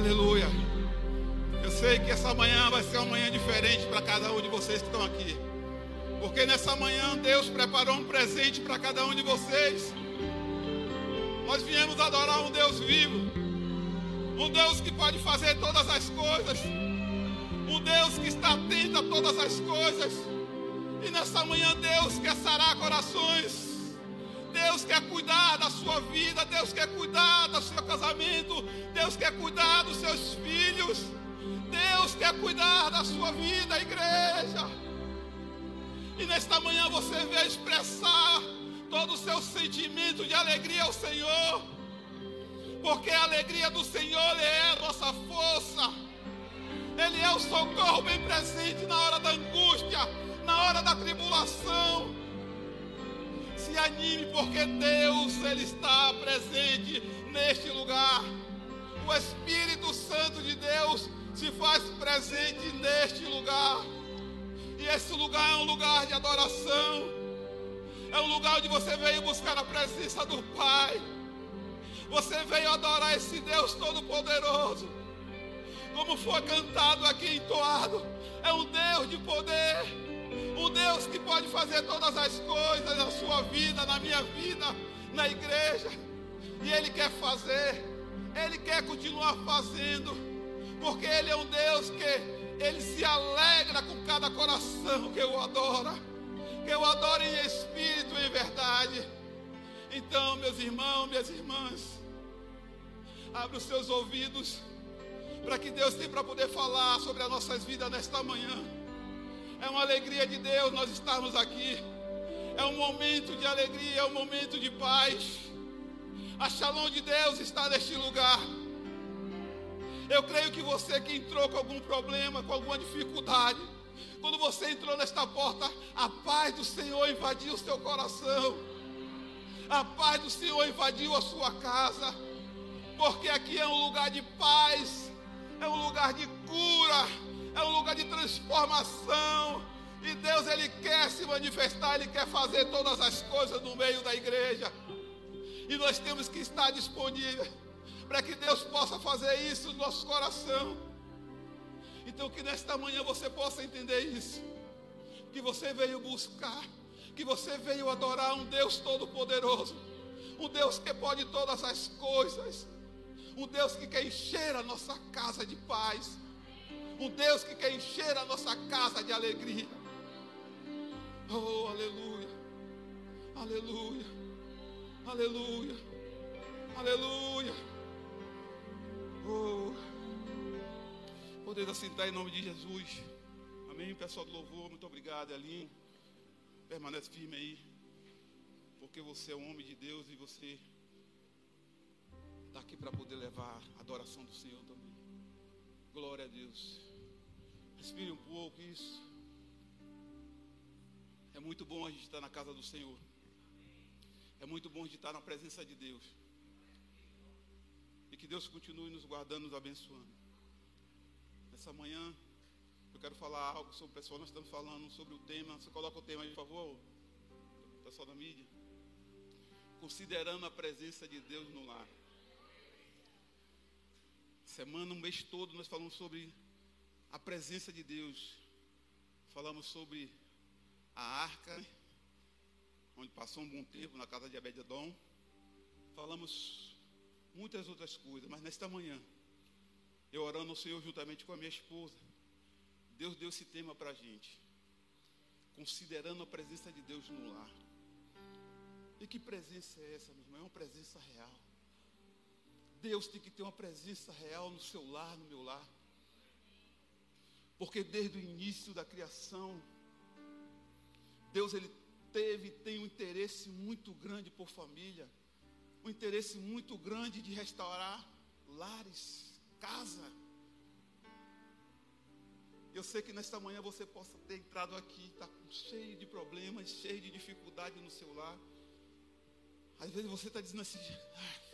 Aleluia. Eu sei que essa manhã vai ser uma manhã diferente para cada um de vocês que estão aqui. Porque nessa manhã Deus preparou um presente para cada um de vocês. Nós viemos adorar um Deus vivo. Um Deus que pode fazer todas as coisas. Um Deus que está atento a todas as coisas. E nessa manhã Deus quer sarar corações. Deus quer cuidar da sua vida, Deus quer cuidar do seu casamento, Deus quer cuidar dos seus filhos, Deus quer cuidar da sua vida, igreja. E nesta manhã você veio expressar todo o seu sentimento de alegria ao Senhor, porque a alegria do Senhor é a nossa força, Ele é o socorro bem presente na hora da angústia, na hora da tribulação anime, porque Deus ele está presente neste lugar. O Espírito Santo de Deus se faz presente neste lugar. E esse lugar é um lugar de adoração. É um lugar onde você veio buscar a presença do Pai. Você veio adorar esse Deus Todo-Poderoso. Como foi cantado aqui entoado. É um Deus de poder o Deus que pode fazer todas as coisas na sua vida, na minha vida, na igreja. E Ele quer fazer, Ele quer continuar fazendo, porque Ele é um Deus que Ele se alegra com cada coração que o adora, que o adora em espírito e em verdade. Então, meus irmãos, minhas irmãs, abre os seus ouvidos para que Deus tenha para poder falar sobre as nossas vidas nesta manhã. É uma alegria de Deus nós estarmos aqui. É um momento de alegria, é um momento de paz. A shalom de Deus está neste lugar. Eu creio que você que entrou com algum problema, com alguma dificuldade, quando você entrou nesta porta, a paz do Senhor invadiu o seu coração. A paz do Senhor invadiu a sua casa. Porque aqui é um lugar de paz, é um lugar de cura é um lugar de transformação. E Deus ele quer se manifestar, ele quer fazer todas as coisas no meio da igreja. E nós temos que estar disponíveis para que Deus possa fazer isso no nosso coração. Então que nesta manhã você possa entender isso. Que você veio buscar, que você veio adorar um Deus todo poderoso, um Deus que pode todas as coisas, um Deus que quer encher a nossa casa de paz um Deus que quer encher a nossa casa de alegria. Oh, aleluia, aleluia, aleluia, aleluia. Oh, poder assentar em nome de Jesus. Amém, pessoal do louvor, muito obrigado, Elinho. Permanece firme aí, porque você é um homem de Deus e você está aqui para poder levar a adoração do Senhor também. Glória a Deus. Respire um pouco isso. É muito bom a gente estar na casa do Senhor. É muito bom a gente estar na presença de Deus. E que Deus continue nos guardando, nos abençoando. Nessa manhã, eu quero falar algo sobre o pessoal. Nós estamos falando sobre o tema. Você coloca o tema aí, por favor, pessoal da mídia. Considerando a presença de Deus no lar. Semana, um mês todo, nós falamos sobre a presença de Deus. Falamos sobre a arca, onde passou um bom tempo na casa de Abededom. Falamos muitas outras coisas, mas nesta manhã, eu orando ao Senhor juntamente com a minha esposa, Deus deu esse tema para a gente, considerando a presença de Deus no lar. E que presença é essa, meu irmão? É uma presença real. Deus tem que ter uma presença real no seu lar, no meu lar. Porque desde o início da criação, Deus ele teve e tem um interesse muito grande por família, um interesse muito grande de restaurar lares, casa. Eu sei que nesta manhã você possa ter entrado aqui, está cheio de problemas, cheio de dificuldade no seu lar. Às vezes você está dizendo assim, ah,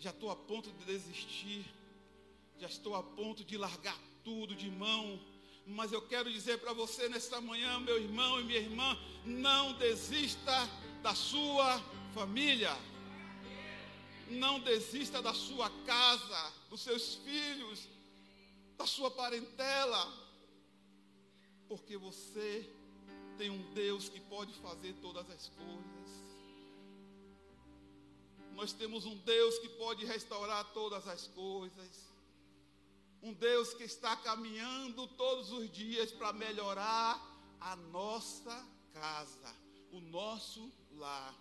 já estou a ponto de desistir, já estou a ponto de largar tudo de mão. Mas eu quero dizer para você nesta manhã, meu irmão e minha irmã, não desista da sua família. Não desista da sua casa, dos seus filhos, da sua parentela, porque você tem um Deus que pode fazer todas as coisas. Nós temos um Deus que pode restaurar todas as coisas. Um Deus que está caminhando todos os dias para melhorar a nossa casa, o nosso lar.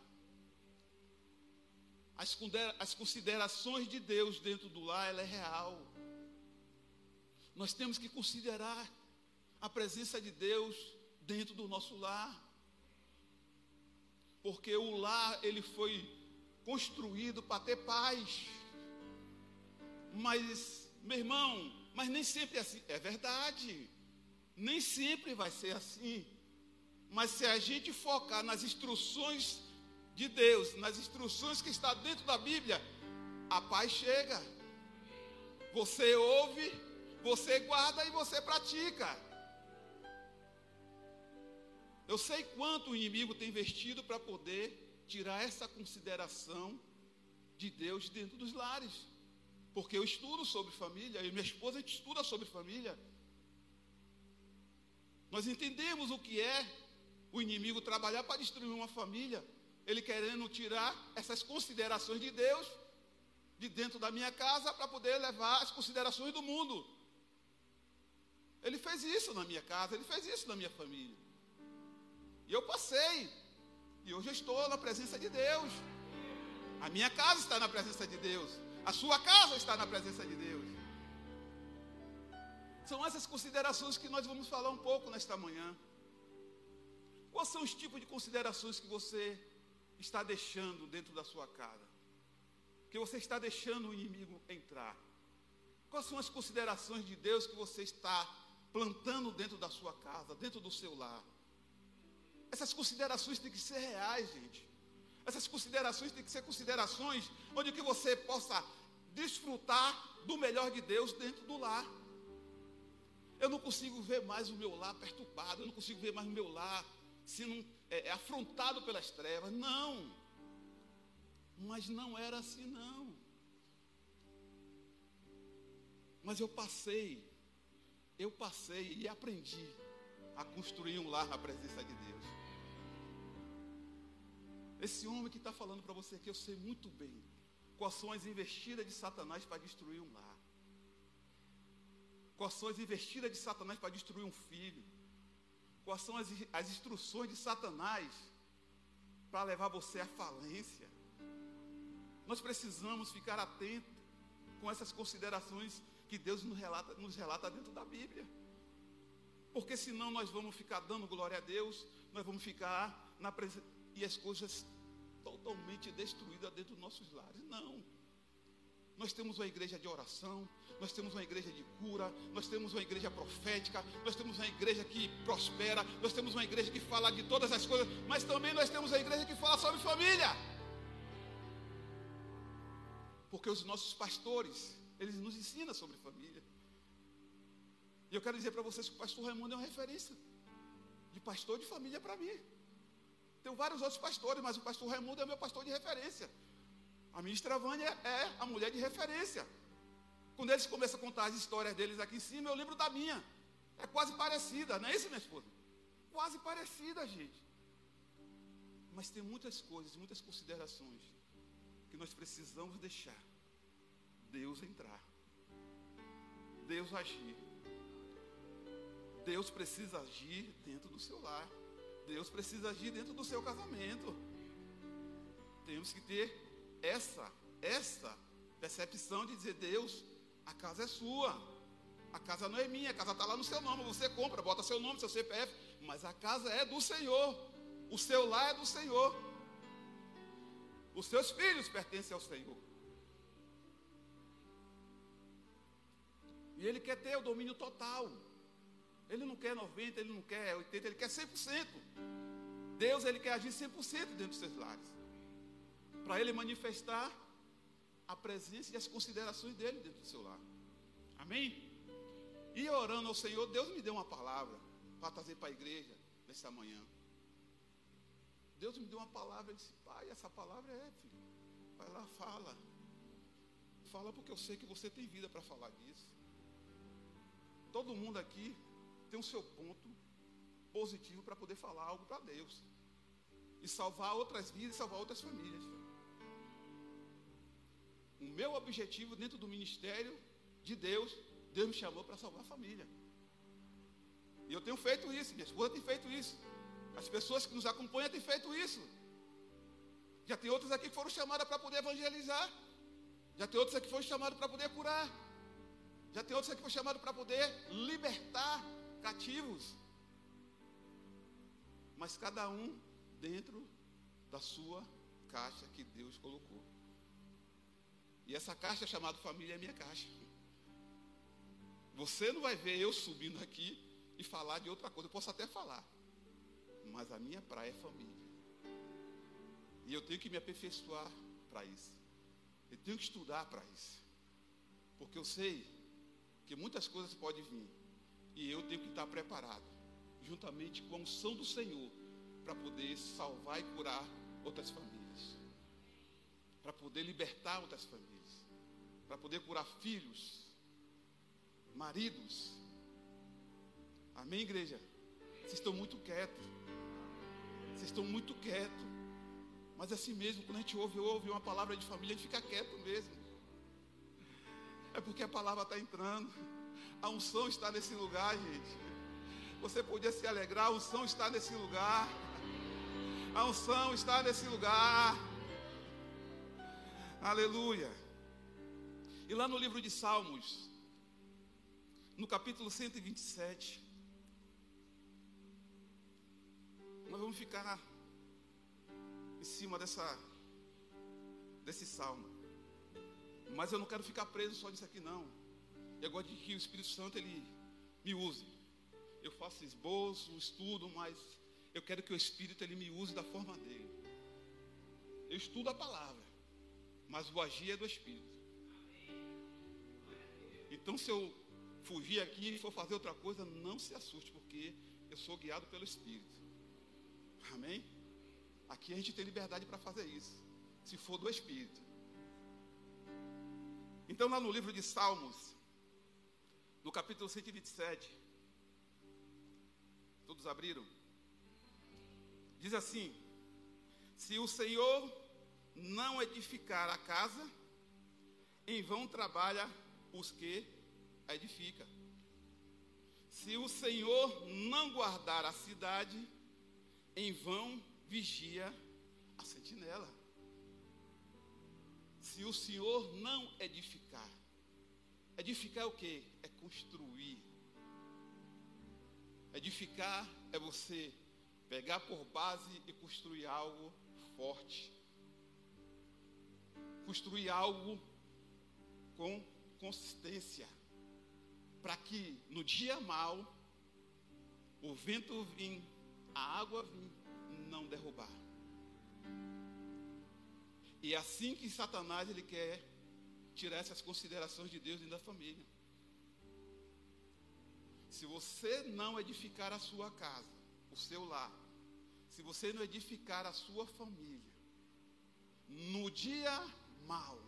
As considerações de Deus dentro do lar, ela é real. Nós temos que considerar a presença de Deus dentro do nosso lar. Porque o lar, ele foi construído para ter paz. Mas, meu irmão, mas nem sempre é assim. É verdade. Nem sempre vai ser assim. Mas se a gente focar nas instruções de Deus, nas instruções que está dentro da Bíblia, a paz chega. Você ouve, você guarda e você pratica. Eu sei quanto o inimigo tem investido para poder tirar essa consideração de Deus dentro dos lares. Porque eu estudo sobre família, e minha esposa estuda sobre família. Nós entendemos o que é o inimigo trabalhar para destruir uma família. Ele querendo tirar essas considerações de Deus de dentro da minha casa para poder levar as considerações do mundo. Ele fez isso na minha casa, ele fez isso na minha família. E eu passei. E hoje eu estou na presença de Deus. A minha casa está na presença de Deus. A sua casa está na presença de Deus. São essas considerações que nós vamos falar um pouco nesta manhã. Quais são os tipos de considerações que você está deixando dentro da sua casa? Que você está deixando o inimigo entrar? Quais são as considerações de Deus que você está plantando dentro da sua casa, dentro do seu lar? Essas considerações têm que ser reais, gente. Essas considerações têm que ser considerações onde que você possa desfrutar do melhor de Deus dentro do lar. Eu não consigo ver mais o meu lar perturbado, eu não consigo ver mais o meu lar sendo é, é, afrontado pelas trevas. Não. Mas não era assim, não. Mas eu passei, eu passei e aprendi a construir um lar na presença de Deus. Esse homem que está falando para você aqui, eu sei muito bem quais são as investidas de Satanás para destruir um lar. Quais são as investidas de Satanás para destruir um filho. Quais são as, as instruções de Satanás para levar você à falência. Nós precisamos ficar atentos com essas considerações que Deus nos relata, nos relata dentro da Bíblia. Porque senão nós vamos ficar dando glória a Deus, nós vamos ficar na presença e as coisas totalmente destruídas dentro dos nossos lares. Não. Nós temos uma igreja de oração, nós temos uma igreja de cura, nós temos uma igreja profética, nós temos uma igreja que prospera, nós temos uma igreja que fala de todas as coisas, mas também nós temos a igreja que fala sobre família. Porque os nossos pastores, eles nos ensinam sobre família. E eu quero dizer para vocês que o pastor Raimundo é uma referência de pastor de família para mim. Tenho vários outros pastores, mas o pastor Raimundo é meu pastor de referência. A ministra Vânia é a mulher de referência. Quando eles começam a contar as histórias deles aqui em cima, eu lembro da minha. É quase parecida, não é isso, minha esposa? Quase parecida, gente. Mas tem muitas coisas, muitas considerações que nós precisamos deixar Deus entrar. Deus agir. Deus precisa agir dentro do seu lar. Deus precisa agir dentro do seu casamento. Temos que ter essa, essa percepção de dizer, Deus, a casa é sua. A casa não é minha, a casa está lá no seu nome. Você compra, bota seu nome, seu CPF. Mas a casa é do Senhor. O seu lar é do Senhor. Os seus filhos pertencem ao Senhor. E Ele quer ter o domínio total. Ele não quer 90, ele não quer 80, ele quer 100%. Deus, ele quer agir 100% dentro dos seus lares. Para ele manifestar a presença e as considerações dele dentro do seu lar. Amém? E orando ao Senhor, Deus me deu uma palavra para trazer para a igreja nesta manhã. Deus me deu uma palavra, e disse, pai, essa palavra é, filho. Vai lá, fala. fala porque eu sei que você tem vida para falar disso. Todo mundo aqui tem o seu ponto positivo para poder falar algo para Deus. E salvar outras vidas e salvar outras famílias. O meu objetivo dentro do ministério de Deus, Deus me chamou para salvar a família. E eu tenho feito isso, minha esposa tem feito isso. As pessoas que nos acompanham têm feito isso. Já tem outras aqui que foram chamadas para poder evangelizar. Já tem outros aqui que foram chamados para poder curar. Já tem outros aqui que foram chamados para poder libertar cativos. Mas cada um dentro da sua caixa que Deus colocou. E essa caixa chamada família é minha caixa. Você não vai ver eu subindo aqui e falar de outra coisa. Eu posso até falar. Mas a minha praia é família. E eu tenho que me aperfeiçoar para isso. Eu tenho que estudar para isso. Porque eu sei que muitas coisas podem vir. E eu tenho que estar preparado. Juntamente com a unção do Senhor. Para poder salvar e curar outras famílias. Para poder libertar outras famílias para poder curar filhos, maridos. Amém, igreja? Vocês estão muito quietos. Vocês estão muito quietos. Mas assim mesmo, quando a gente ouve, ouve uma palavra de família, a gente fica quieto mesmo. É porque a palavra está entrando. A unção está nesse lugar, gente. Você podia se alegrar, a unção está nesse lugar. A unção está nesse lugar. Aleluia. E lá no livro de Salmos, no capítulo 127, nós vamos ficar em cima dessa desse salmo. Mas eu não quero ficar preso só nisso aqui não. Eu gosto de que o Espírito Santo ele me use. Eu faço esboço, estudo, mas eu quero que o Espírito ele me use da forma dele. Eu estudo a palavra, mas o agir é do Espírito. Então, se eu fugir aqui e for fazer outra coisa, não se assuste, porque eu sou guiado pelo Espírito. Amém? Aqui a gente tem liberdade para fazer isso, se for do Espírito. Então, lá no livro de Salmos, no capítulo 127, todos abriram? Diz assim: Se o Senhor não edificar a casa, em vão trabalha os que edifica. Se o Senhor não guardar a cidade, em vão vigia a sentinela. Se o Senhor não edificar, edificar é o que? É construir. Edificar é você pegar por base e construir algo forte. Construir algo com consistência, para que no dia mau o vento vir, a água vir, não derrubar. E é assim que Satanás ele quer tirar essas considerações de Deus dentro da família. Se você não edificar a sua casa, o seu lar, se você não edificar a sua família, no dia mau,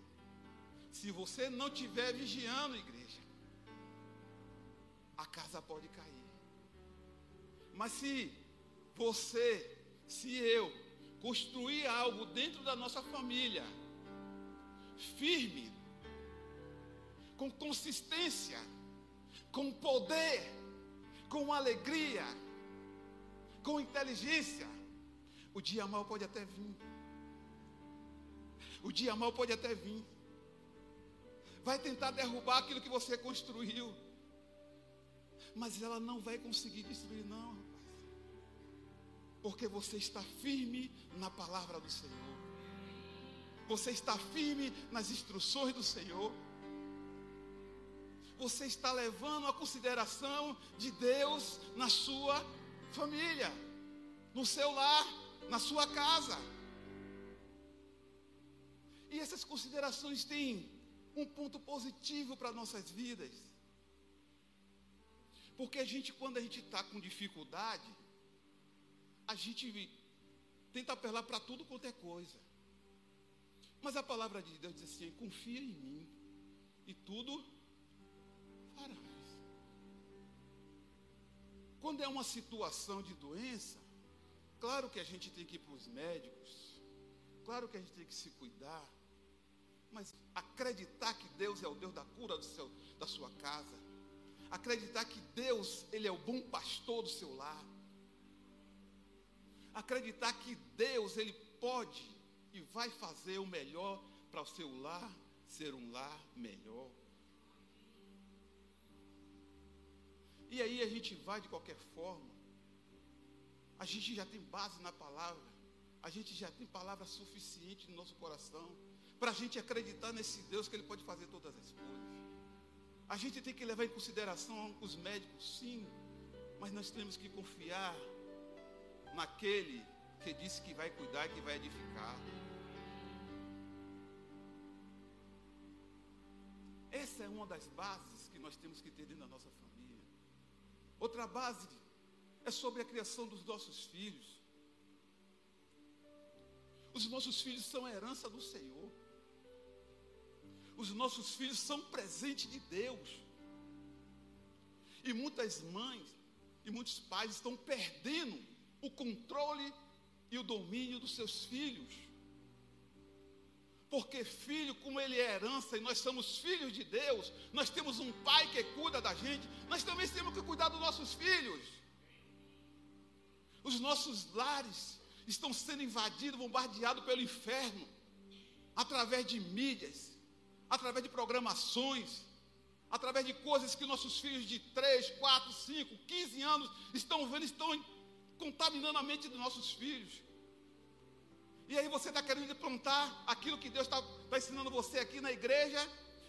se você não estiver vigiando, igreja, a casa pode cair. Mas se você, se eu, construir algo dentro da nossa família, firme, com consistência, com poder, com alegria, com inteligência, o dia mal pode até vir. O dia mal pode até vir vai tentar derrubar aquilo que você construiu. Mas ela não vai conseguir destruir, não, rapaz. Porque você está firme na palavra do Senhor. Você está firme nas instruções do Senhor. Você está levando a consideração de Deus na sua família, no seu lar, na sua casa. E essas considerações têm um ponto positivo para nossas vidas. Porque a gente, quando a gente está com dificuldade, a gente tenta apelar para tudo quanto é coisa. Mas a palavra de Deus diz assim: confia em mim. e tudo Quando é uma situação de doença, claro que a gente tem que ir para os médicos, claro que a gente tem que se cuidar, mas acreditar que Deus é o Deus da cura do seu, da sua casa, acreditar que Deus, Ele é o bom pastor do seu lar, acreditar que Deus, Ele pode e vai fazer o melhor para o seu lar ser um lar melhor. E aí a gente vai de qualquer forma. A gente já tem base na palavra. A gente já tem palavra suficiente no nosso coração para a gente acreditar nesse Deus que Ele pode fazer todas as coisas. A gente tem que levar em consideração os médicos, sim, mas nós temos que confiar naquele que disse que vai cuidar e que vai edificar. Essa é uma das bases que nós temos que ter dentro da nossa família. Outra base é sobre a criação dos nossos filhos. Os nossos filhos são herança do Senhor. Os nossos filhos são presente de Deus. E muitas mães e muitos pais estão perdendo o controle e o domínio dos seus filhos. Porque filho, como ele é herança e nós somos filhos de Deus, nós temos um pai que cuida da gente, nós também temos que cuidar dos nossos filhos. Os nossos lares estão sendo invadidos, bombardeados pelo inferno, através de mídias, através de programações, através de coisas que nossos filhos de 3, 4, 5, 15 anos estão vendo, estão contaminando a mente dos nossos filhos. E aí você está querendo implantar aquilo que Deus está tá ensinando você aqui na igreja,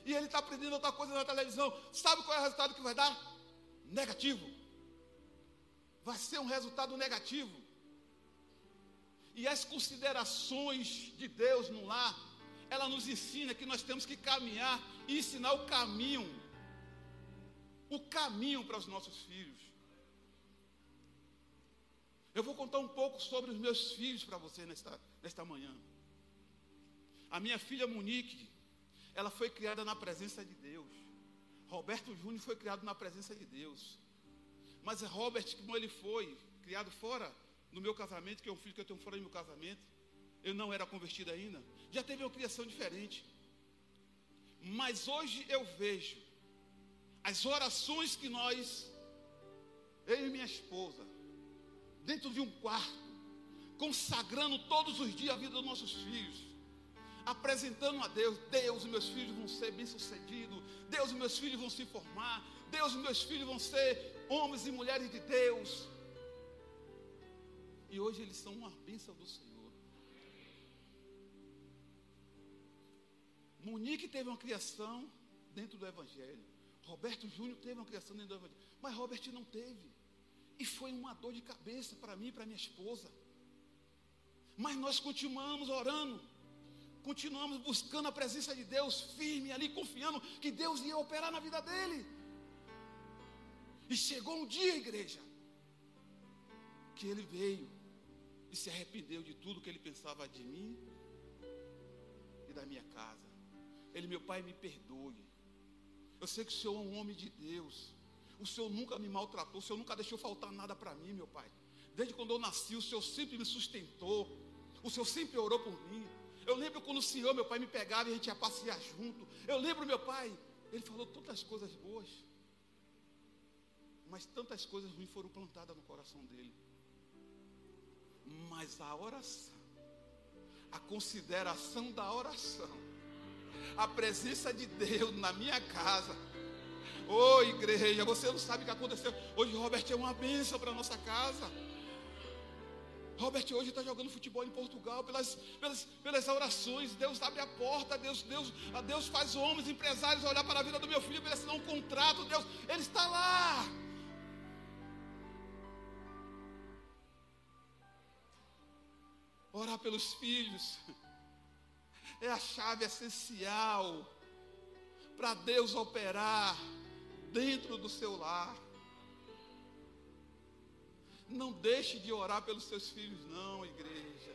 e ele está aprendendo outra coisa na televisão. Sabe qual é o resultado que vai dar? Negativo. Vai ser um resultado negativo. E as considerações de Deus no lar, ela nos ensina que nós temos que caminhar e ensinar o caminho. O caminho para os nossos filhos. Eu vou contar um pouco sobre os meus filhos para você nesta, nesta manhã. A minha filha Monique, ela foi criada na presença de Deus. Roberto Júnior foi criado na presença de Deus. Mas Robert, como ele foi criado fora do meu casamento, que é um filho que eu tenho fora do meu casamento, eu não era convertido ainda, já teve uma criação diferente. Mas hoje eu vejo as orações que nós, eu e minha esposa, dentro de um quarto, consagrando todos os dias a vida dos nossos filhos, apresentando a Deus: Deus, meus filhos vão ser bem-sucedidos, Deus, meus filhos vão se formar, Deus, meus filhos vão ser homens e mulheres de Deus. E hoje eles são uma bênção do Senhor. Monique teve uma criação dentro do Evangelho. Roberto Júnior teve uma criação dentro do Evangelho. Mas Robert não teve. E foi uma dor de cabeça para mim e para minha esposa. Mas nós continuamos orando, continuamos buscando a presença de Deus, firme ali, confiando que Deus ia operar na vida dele. E chegou um dia, igreja, que ele veio e se arrependeu de tudo que ele pensava de mim e da minha casa. Ele, meu pai, me perdoe. Eu sei que o Senhor é um homem de Deus. O Senhor nunca me maltratou, o Senhor nunca deixou faltar nada para mim, meu pai. Desde quando eu nasci, o Senhor sempre me sustentou. O Senhor sempre orou por mim. Eu lembro quando o Senhor, meu pai, me pegava e a gente ia passear junto. Eu lembro, meu pai, ele falou tantas coisas boas. Mas tantas coisas ruins foram plantadas no coração dele. Mas a oração, a consideração da oração, a presença de Deus na minha casa. Ô oh, igreja, você não sabe o que aconteceu. Hoje Robert é uma bênção para nossa casa. Robert hoje está jogando futebol em Portugal pelas, pelas, pelas orações. Deus abre a porta, Deus, Deus, Deus faz homens, empresários olhar para a vida do meu filho para assinar um contrato. Deus, Ele está lá. Orar pelos filhos é a chave essencial para Deus operar dentro do seu lar. Não deixe de orar pelos seus filhos, não, igreja.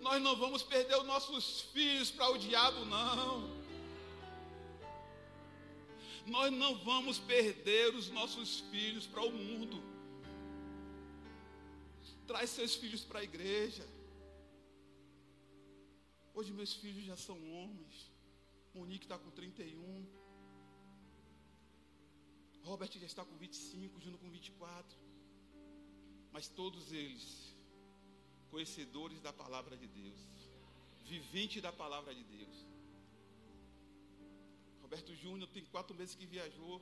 Nós não vamos perder os nossos filhos para o diabo, não. Nós não vamos perder os nossos filhos para o mundo. Traz seus filhos para a igreja. Hoje meus filhos já são homens. Monique está com 31. Robert já está com 25, Juno com 24. Mas todos eles, conhecedores da palavra de Deus, vivente da palavra de Deus. Roberto Júnior tem quatro meses que viajou.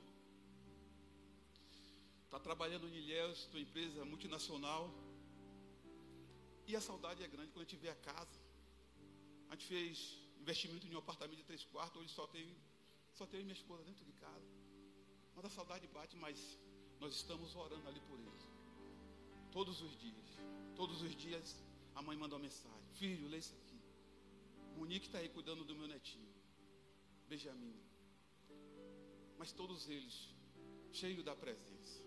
Está trabalhando em Ilhéus, tua empresa multinacional. E a saudade é grande quando a gente vê a casa. A gente fez investimento em um apartamento de três quartos, hoje só tem, só tem minha esposa dentro de casa. Mas a saudade bate, mas nós estamos orando ali por eles. Todos os dias. Todos os dias a mãe manda uma mensagem. Filho, lê isso aqui. Monique está aí cuidando do meu netinho. Benjamin. Mas todos eles, cheios da presença.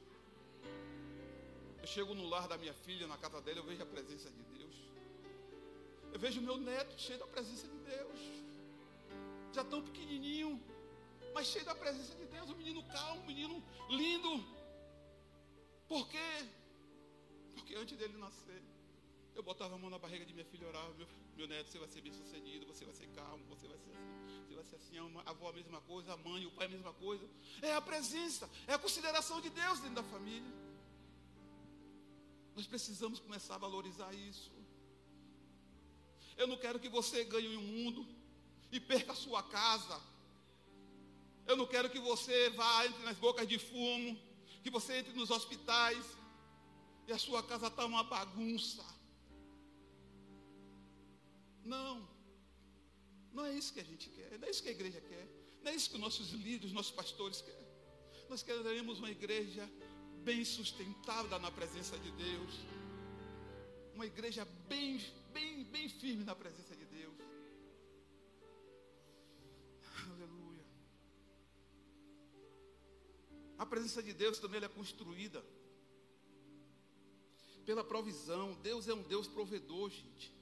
Eu chego no lar da minha filha, na casa dela, eu vejo a presença de Deus. Eu vejo meu neto cheio da presença de Deus. Já tão pequenininho, mas cheio da presença de Deus. Um menino calmo, um menino lindo. Por quê? Porque antes dele nascer, eu botava a mão na barriga de minha filha e orava, meu, meu neto, você vai ser bem sucedido, você vai ser calmo, você vai ser assim, você vai ser assim, a avó a mesma coisa, a mãe, o pai a mesma coisa. É a presença, é a consideração de Deus dentro da família. Nós precisamos começar a valorizar isso. Eu não quero que você ganhe o um mundo e perca a sua casa. Eu não quero que você vá entre nas bocas de fumo, que você entre nos hospitais a sua casa está uma bagunça. Não. Não é isso que a gente quer, não é isso que a igreja quer, não é isso que nossos líderes, nossos pastores querem. Nós queremos uma igreja bem sustentada na presença de Deus. Uma igreja bem, bem, bem firme na presença de Deus. Aleluia. A presença de Deus também é construída pela provisão. Deus é um Deus provedor, gente.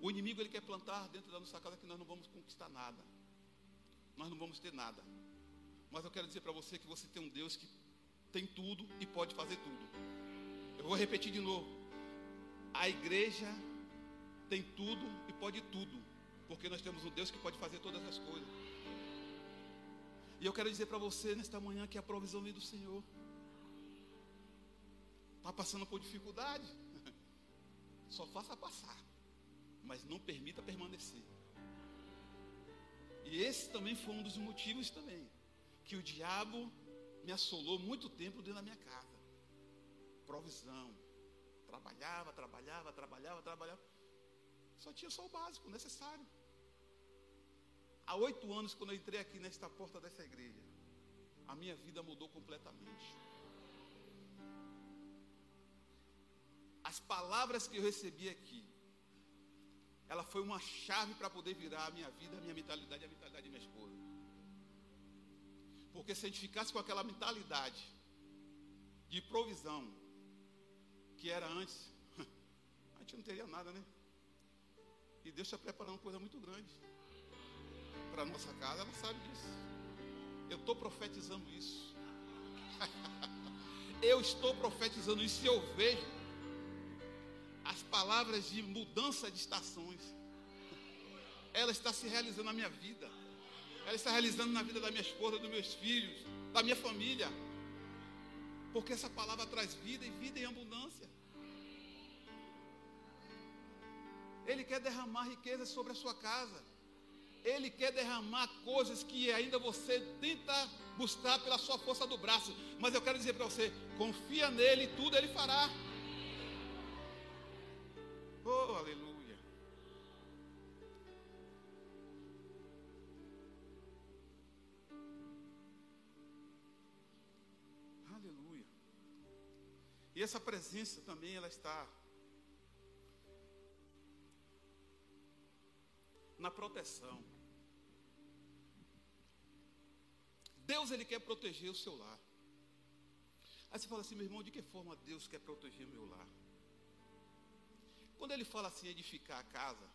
O inimigo ele quer plantar dentro da nossa casa que nós não vamos conquistar nada. Nós não vamos ter nada. Mas eu quero dizer para você que você tem um Deus que tem tudo e pode fazer tudo. Eu vou repetir de novo. A igreja tem tudo e pode tudo, porque nós temos um Deus que pode fazer todas as coisas. E eu quero dizer para você nesta manhã que a provisão vem do Senhor. Está passando por dificuldade? Só faça passar mas não permita permanecer. E esse também foi um dos motivos também que o diabo me assolou muito tempo dentro da minha casa. Provisão. Trabalhava, trabalhava, trabalhava, trabalhava. Só tinha só o básico, o necessário. Há oito anos, quando eu entrei aqui nesta porta dessa igreja, a minha vida mudou completamente. As palavras que eu recebi aqui ela foi uma chave para poder virar a minha vida, a minha mentalidade a mentalidade de minha esposa. Porque se a gente ficasse com aquela mentalidade de provisão que era antes, a gente não teria nada, né? E Deus está preparando uma coisa muito grande para a nossa casa, ela sabe disso. Eu estou profetizando isso. eu estou profetizando isso e eu vejo palavras de mudança de estações. Ela está se realizando na minha vida. Ela está realizando na vida da minha esposa, dos meus filhos, da minha família. Porque essa palavra traz vida e vida em abundância. Ele quer derramar riquezas sobre a sua casa. Ele quer derramar coisas que ainda você tenta buscar pela sua força do braço. Mas eu quero dizer para você: confia nele e tudo ele fará. E essa presença também ela está na proteção. Deus ele quer proteger o seu lar. Aí você fala assim, meu irmão, de que forma Deus quer proteger o meu lar? Quando ele fala assim, edificar a casa,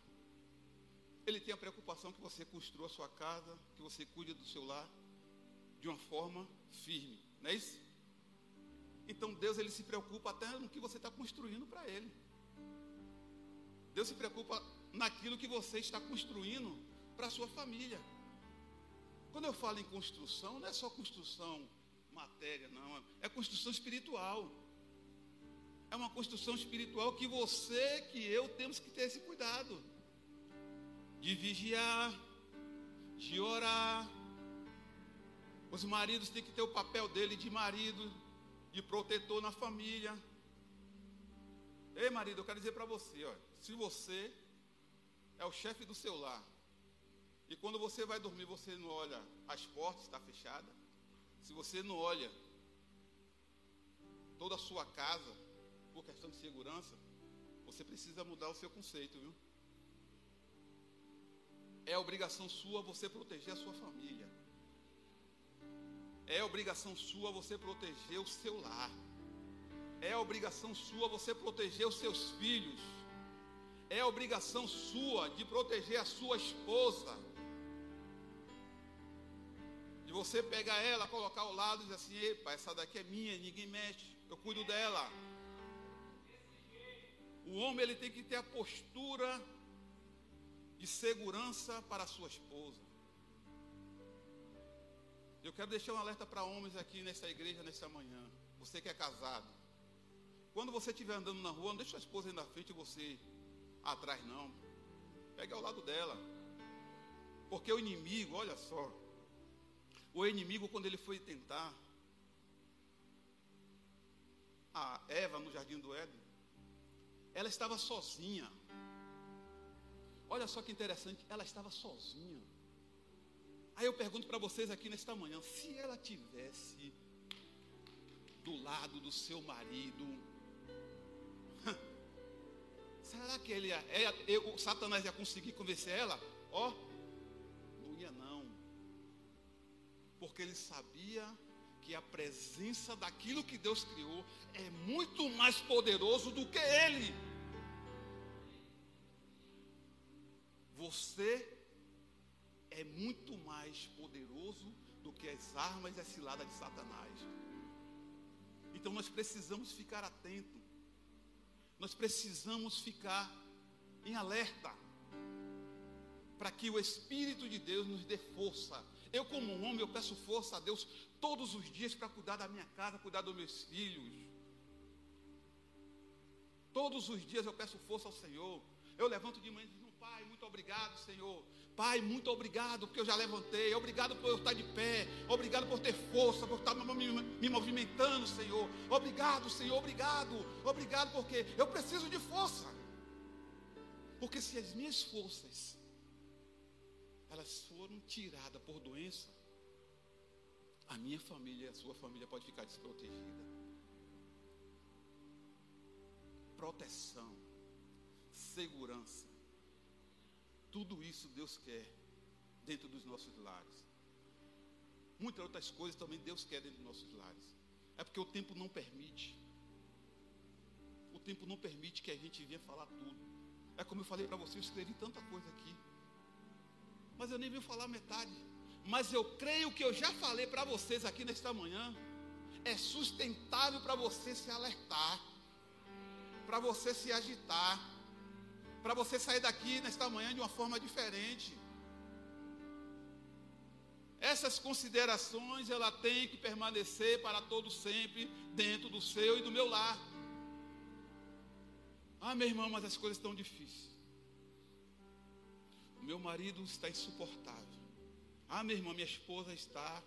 Ele tem a preocupação que você construa a sua casa, que você cuide do seu lar de uma forma firme, não é isso? Então Deus ele se preocupa até no que você está construindo para Ele. Deus se preocupa naquilo que você está construindo para a sua família. Quando eu falo em construção, não é só construção matéria, não, é construção espiritual. É uma construção espiritual que você, que eu temos que ter esse cuidado de vigiar, de orar. Os maridos têm que ter o papel dele de marido, de protetor na família. Ei, marido, eu quero dizer para você, ó, se você é o chefe do seu lar, e quando você vai dormir, você não olha as portas, está fechada. Se você não olha toda a sua casa, por questão de segurança, você precisa mudar o seu conceito, viu? É obrigação sua você proteger a sua família. É obrigação sua você proteger o seu lar. É obrigação sua você proteger os seus filhos. É obrigação sua de proteger a sua esposa. De você pegar ela, colocar ao lado e dizer assim: Epa, essa daqui é minha, ninguém mexe, eu cuido dela. O homem ele tem que ter a postura de segurança para a sua esposa. Eu quero deixar um alerta para homens aqui nessa igreja nessa manhã. Você que é casado. Quando você estiver andando na rua, não deixe a esposa aí na frente e você atrás não. Pegue ao lado dela. Porque o inimigo, olha só. O inimigo, quando ele foi tentar a Eva no jardim do Éden, ela estava sozinha. Olha só que interessante, ela estava sozinha. Aí eu pergunto para vocês aqui nesta manhã, se ela tivesse do lado do seu marido, será que ele ia, o Satanás ia conseguir convencer ela? Ó, oh, não ia não, porque ele sabia que a presença daquilo que Deus criou é muito mais poderoso do que ele. Você é muito mais poderoso do que as armas e as ciladas de Satanás. Então nós precisamos ficar atentos. Nós precisamos ficar em alerta para que o Espírito de Deus nos dê força. Eu, como homem, eu peço força a Deus todos os dias para cuidar da minha casa, cuidar dos meus filhos. Todos os dias eu peço força ao Senhor. Eu levanto de manhã e digo, Pai, muito obrigado, Senhor. Pai, muito obrigado porque eu já levantei. Obrigado por eu estar de pé. Obrigado por ter força, por estar me movimentando, Senhor. Obrigado, Senhor. Obrigado. Obrigado porque eu preciso de força. Porque se as minhas forças elas foram tiradas por doença, a minha família e a sua família pode ficar desprotegida. Proteção, segurança, tudo isso Deus quer dentro dos nossos lares. Muitas outras coisas também Deus quer dentro dos nossos lares. É porque o tempo não permite. O tempo não permite que a gente venha falar tudo. É como eu falei para você, eu escrevi tanta coisa aqui. Mas eu nem vim falar metade. Mas eu creio que eu já falei para vocês aqui nesta manhã. É sustentável para você se alertar. Para você se agitar para você sair daqui nesta manhã de uma forma diferente. Essas considerações ela tem que permanecer para todo sempre dentro do seu e do meu lar. Ah, meu irmão, mas as coisas estão difíceis. O meu marido está insuportável. Ah, meu irmão, minha esposa está.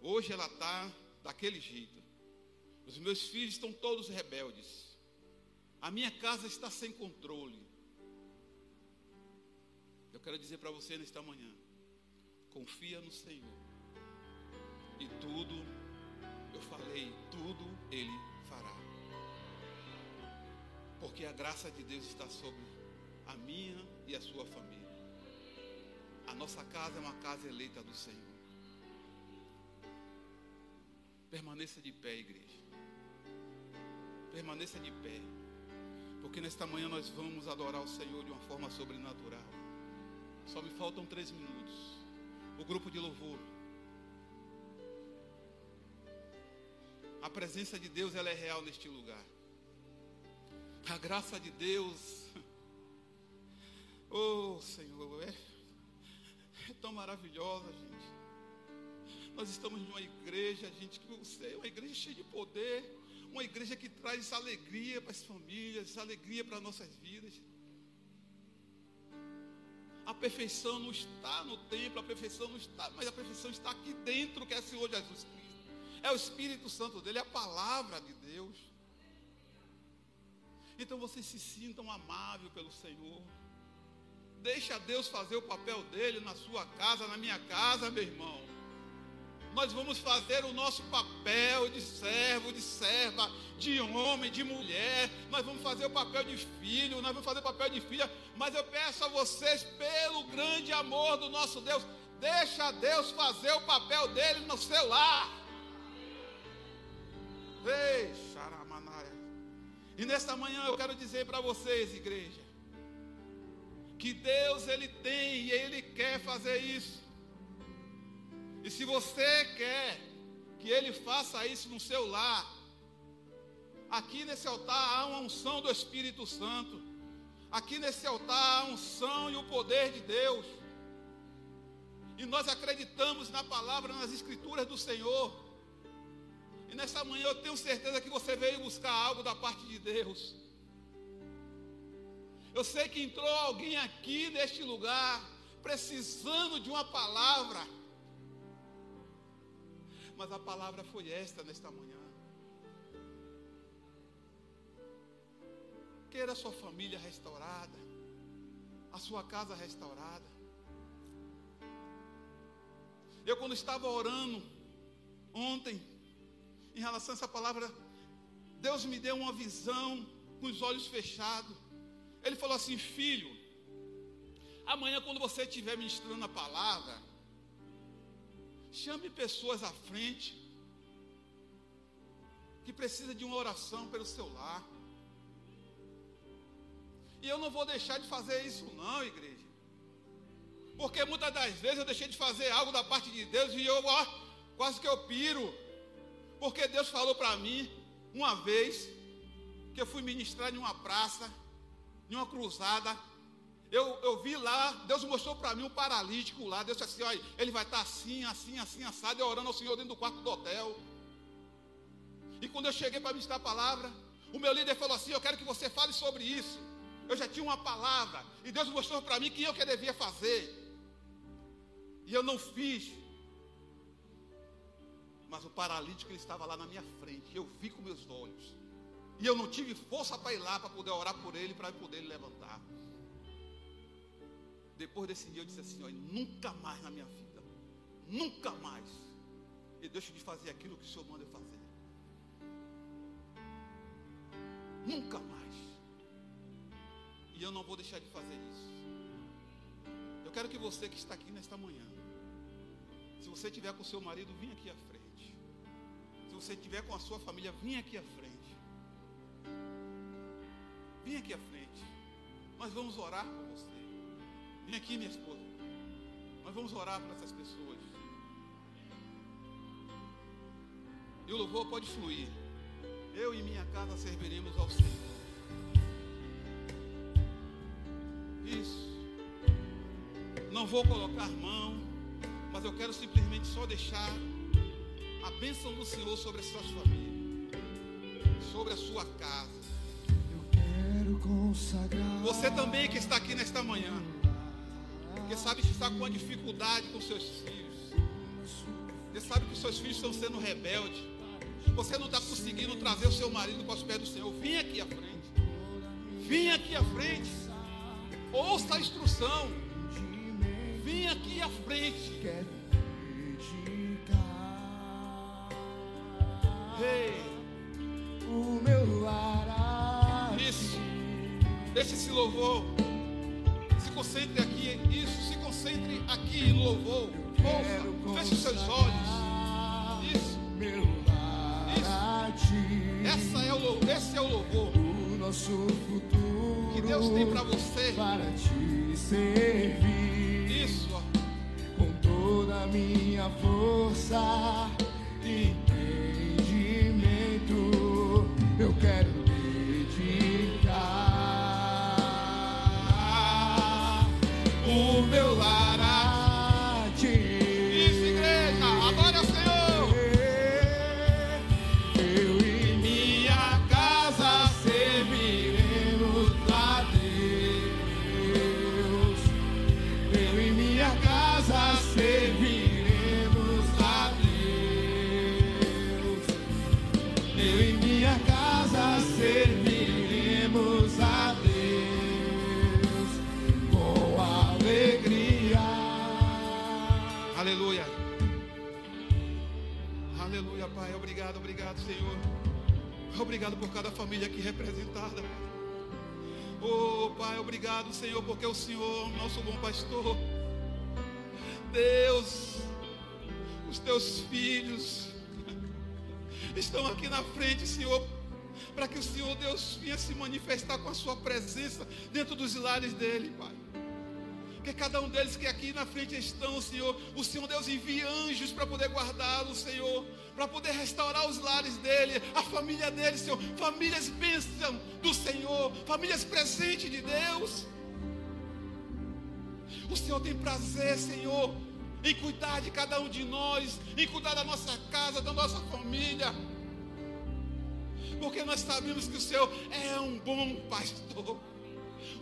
Hoje ela está daquele jeito. Os meus filhos estão todos rebeldes. A minha casa está sem controle. Eu quero dizer para você nesta manhã: confia no Senhor. E tudo, eu falei, tudo Ele fará. Porque a graça de Deus está sobre a minha e a sua família. A nossa casa é uma casa eleita do Senhor. Permaneça de pé, igreja. Permaneça de pé. Porque nesta manhã nós vamos adorar o Senhor de uma forma sobrenatural. Só me faltam três minutos. O grupo de louvor. A presença de Deus ela é real neste lugar. A graça de Deus. Oh Senhor, é, é tão maravilhosa, gente. Nós estamos numa igreja, gente, que você é uma igreja cheia de poder, uma igreja que traz alegria para as famílias, alegria para as nossas vidas. A perfeição não está no templo, a perfeição não está, mas a perfeição está aqui dentro, que é o Senhor Jesus Cristo. É o Espírito Santo dele, é a palavra de Deus. Então vocês se sintam amável pelo Senhor. Deixa Deus fazer o papel dele na sua casa, na minha casa, meu irmão. Nós vamos fazer o nosso papel de servo, de serva, de homem, de mulher. Nós vamos fazer o papel de filho, nós vamos fazer o papel de filha. Mas eu peço a vocês, pelo grande amor do nosso Deus, deixa Deus fazer o papel dele no seu lar. Ei, xaramanaia. E nesta manhã eu quero dizer para vocês, igreja, que Deus ele tem e ele quer fazer isso. E se você quer que ele faça isso no seu lar, aqui nesse altar há uma unção do Espírito Santo. Aqui nesse altar há a unção e o poder de Deus. E nós acreditamos na palavra, nas escrituras do Senhor. E nessa manhã eu tenho certeza que você veio buscar algo da parte de Deus. Eu sei que entrou alguém aqui neste lugar precisando de uma palavra. Mas a palavra foi esta nesta manhã. Queira a sua família restaurada, a sua casa restaurada. Eu quando estava orando ontem em relação a essa palavra, Deus me deu uma visão com os olhos fechados. Ele falou assim: Filho, amanhã, quando você estiver ministrando a palavra, chame pessoas à frente que precisa de uma oração pelo seu lar. E eu não vou deixar de fazer isso, não, igreja. Porque muitas das vezes eu deixei de fazer algo da parte de Deus e eu, ó, quase que eu piro. Porque Deus falou para mim, uma vez, que eu fui ministrar em uma praça, em uma cruzada. Eu, eu vi lá, Deus mostrou para mim um paralítico lá. Deus disse assim: olha, ele vai estar assim, assim, assim, assado, e orando ao Senhor dentro do quarto do hotel. E quando eu cheguei para ministrar a palavra, o meu líder falou assim: Eu quero que você fale sobre isso. Eu já tinha uma palavra, e Deus mostrou para mim que eu que devia fazer. E eu não fiz. Mas o paralítico ele estava lá na minha frente. Eu vi com meus olhos. E eu não tive força para ir lá para poder orar por ele, para poder ele levantar. Depois desse dia eu disse assim: olha, nunca mais na minha vida, nunca mais eu deixo de fazer aquilo que o Senhor manda eu fazer. Nunca mais. E eu não vou deixar de fazer isso. Eu quero que você que está aqui nesta manhã, se você tiver com seu marido, vim aqui à frente. Se você tiver com a sua família, vim aqui à frente. Vem aqui à frente. Nós vamos orar por você. Vem aqui, minha esposa. Nós vamos orar por essas pessoas. E o louvor pode fluir. Eu e minha casa serviremos ao Senhor. Não vou colocar mão, mas eu quero simplesmente só deixar a bênção do Senhor sobre as suas famílias, sobre a sua casa. Você também que está aqui nesta manhã, que sabe que está com uma dificuldade com seus filhos, você sabe que seus filhos estão sendo rebeldes, você não está conseguindo trazer o seu marido para os pés do Senhor, vim aqui à frente, vim aqui à frente, ouça a instrução, aqui à frente. Ei, o meu lar. Isso. Deixe esse louvor. Se concentre aqui. Isso. Se concentre aqui no louvor. Ouça. Feche os seus olhos. Isso. Meu lar. Essa é o, esse é o louvor. O nosso futuro. Que Deus tem para você. Para te servir. Minha força e entendimento. Eu quero Obrigado por cada família aqui representada. Oh, Pai, obrigado, Senhor, porque o Senhor, nosso bom pastor. Deus, os teus filhos estão aqui na frente, Senhor, para que o Senhor, Deus, venha se manifestar com a sua presença dentro dos lares dele, Pai. Que cada um deles que aqui na frente estão, Senhor, o Senhor Deus envia anjos para poder guardá-lo, Senhor, para poder restaurar os lares dele, a família dele, Senhor, famílias bênção do Senhor, famílias presentes de Deus. O Senhor tem prazer, Senhor, em cuidar de cada um de nós, em cuidar da nossa casa, da nossa família. Porque nós sabemos que o Senhor é um bom pastor.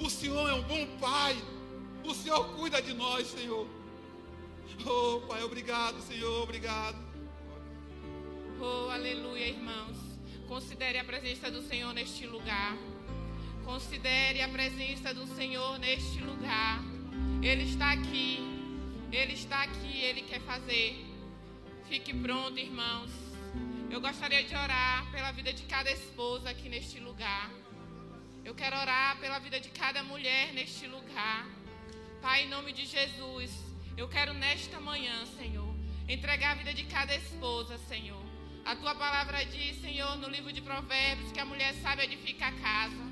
O Senhor é um bom pai. O Senhor cuida de nós, Senhor. Oh, Pai, obrigado, Senhor, obrigado. Oh, aleluia, irmãos. Considere a presença do Senhor neste lugar. Considere a presença do Senhor neste lugar. Ele está aqui. Ele está aqui, ele quer fazer. Fique pronto, irmãos. Eu gostaria de orar pela vida de cada esposa aqui neste lugar. Eu quero orar pela vida de cada mulher neste lugar. Pai, em nome de Jesus, eu quero nesta manhã, Senhor, entregar a vida de cada esposa, Senhor. A tua palavra diz, Senhor, no livro de Provérbios, que a mulher sabe edifica a casa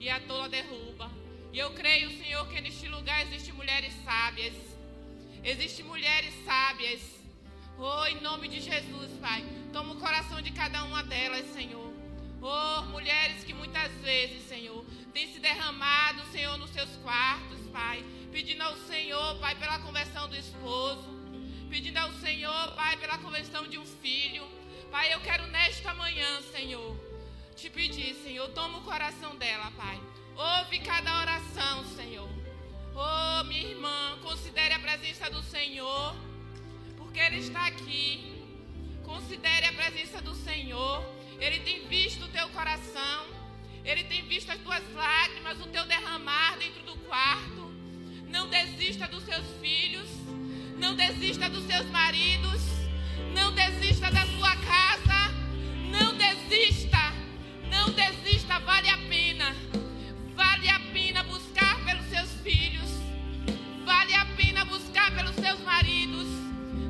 e a tola derruba. E eu creio, Senhor, que neste lugar existem mulheres sábias. Existem mulheres sábias. Oh, em nome de Jesus, Pai. Toma o coração de cada uma delas, Senhor. Oh, mulheres que muitas vezes, Senhor, têm se derramado, Senhor, nos seus quartos, Pai. Pedindo ao Senhor, Pai, pela conversão do esposo. Pedindo ao Senhor, Pai, pela conversão de um filho. Pai, eu quero nesta manhã, Senhor, te pedir, Senhor, toma o coração dela, Pai. Ouve cada oração, Senhor. Oh, minha irmã, considere a presença do Senhor, porque Ele está aqui. Considere a presença do Senhor. Ele tem visto o teu coração. Ele tem visto as tuas lágrimas, o teu derramar dentro do quarto. Não desista dos seus filhos. Não desista dos seus maridos. Não desista da sua casa. Não desista. Não desista. Vale a pena. Vale a pena buscar pelos seus filhos. Vale a pena buscar pelos seus maridos.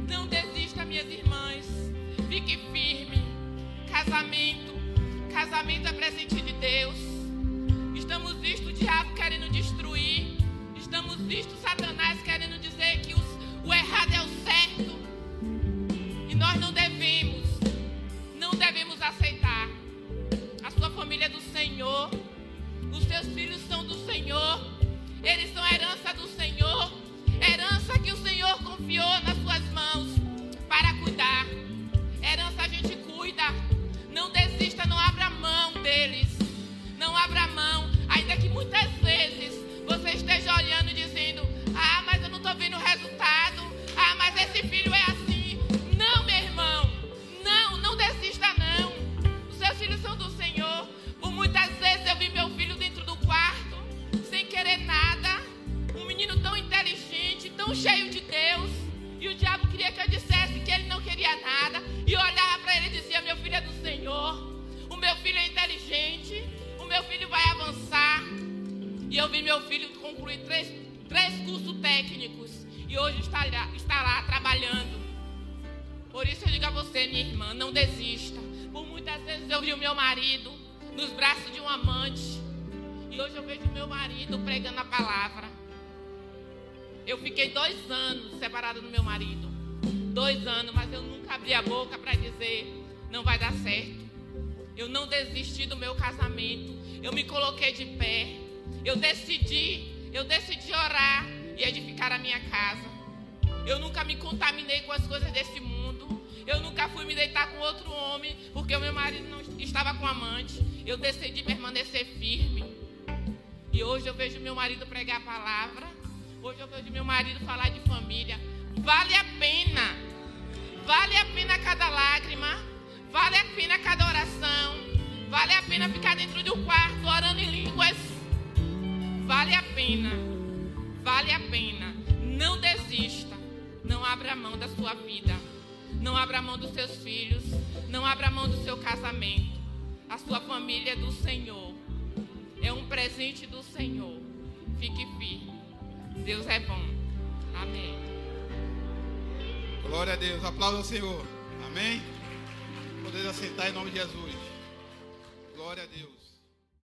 Não desista, minhas irmãs. Fique firme. Casamento. Casamento é presente de Deus. Visto Satanás querendo dizer que os- o errado é o certo. E nós não devemos, não devemos aceitar. A sua família é do Senhor. Os seus filhos são do Senhor. Eles são herança do Senhor. Herança que o Senhor confiou nas meu marido nos braços de um amante. E hoje eu vejo meu marido pregando a palavra. Eu fiquei dois anos separada do meu marido. dois anos, mas eu nunca abri a boca para dizer não vai dar certo. Eu não desisti do meu casamento. Eu me coloquei de pé. Eu decidi, eu decidi orar e edificar a minha casa. Eu nunca me contaminei com as coisas desse mundo. Eu nunca fui me deitar com outro homem porque o meu marido não estava com amante. Eu decidi permanecer firme. E hoje eu vejo meu marido pregar a palavra. Hoje eu vejo meu marido falar de família. Vale a pena. Vale a pena cada lágrima. Vale a pena cada oração. Vale a pena ficar dentro de um quarto orando em línguas. Vale a pena. Vale a pena. Não desista. Não abra mão da sua vida. Não abra mão dos seus filhos. Não abra mão do seu casamento. A sua família é do Senhor. É um presente do Senhor. Fique firme. Deus é bom. Amém. Glória a Deus. Aplauda o Senhor. Amém. Poder assentar em nome de Jesus. Glória a Deus.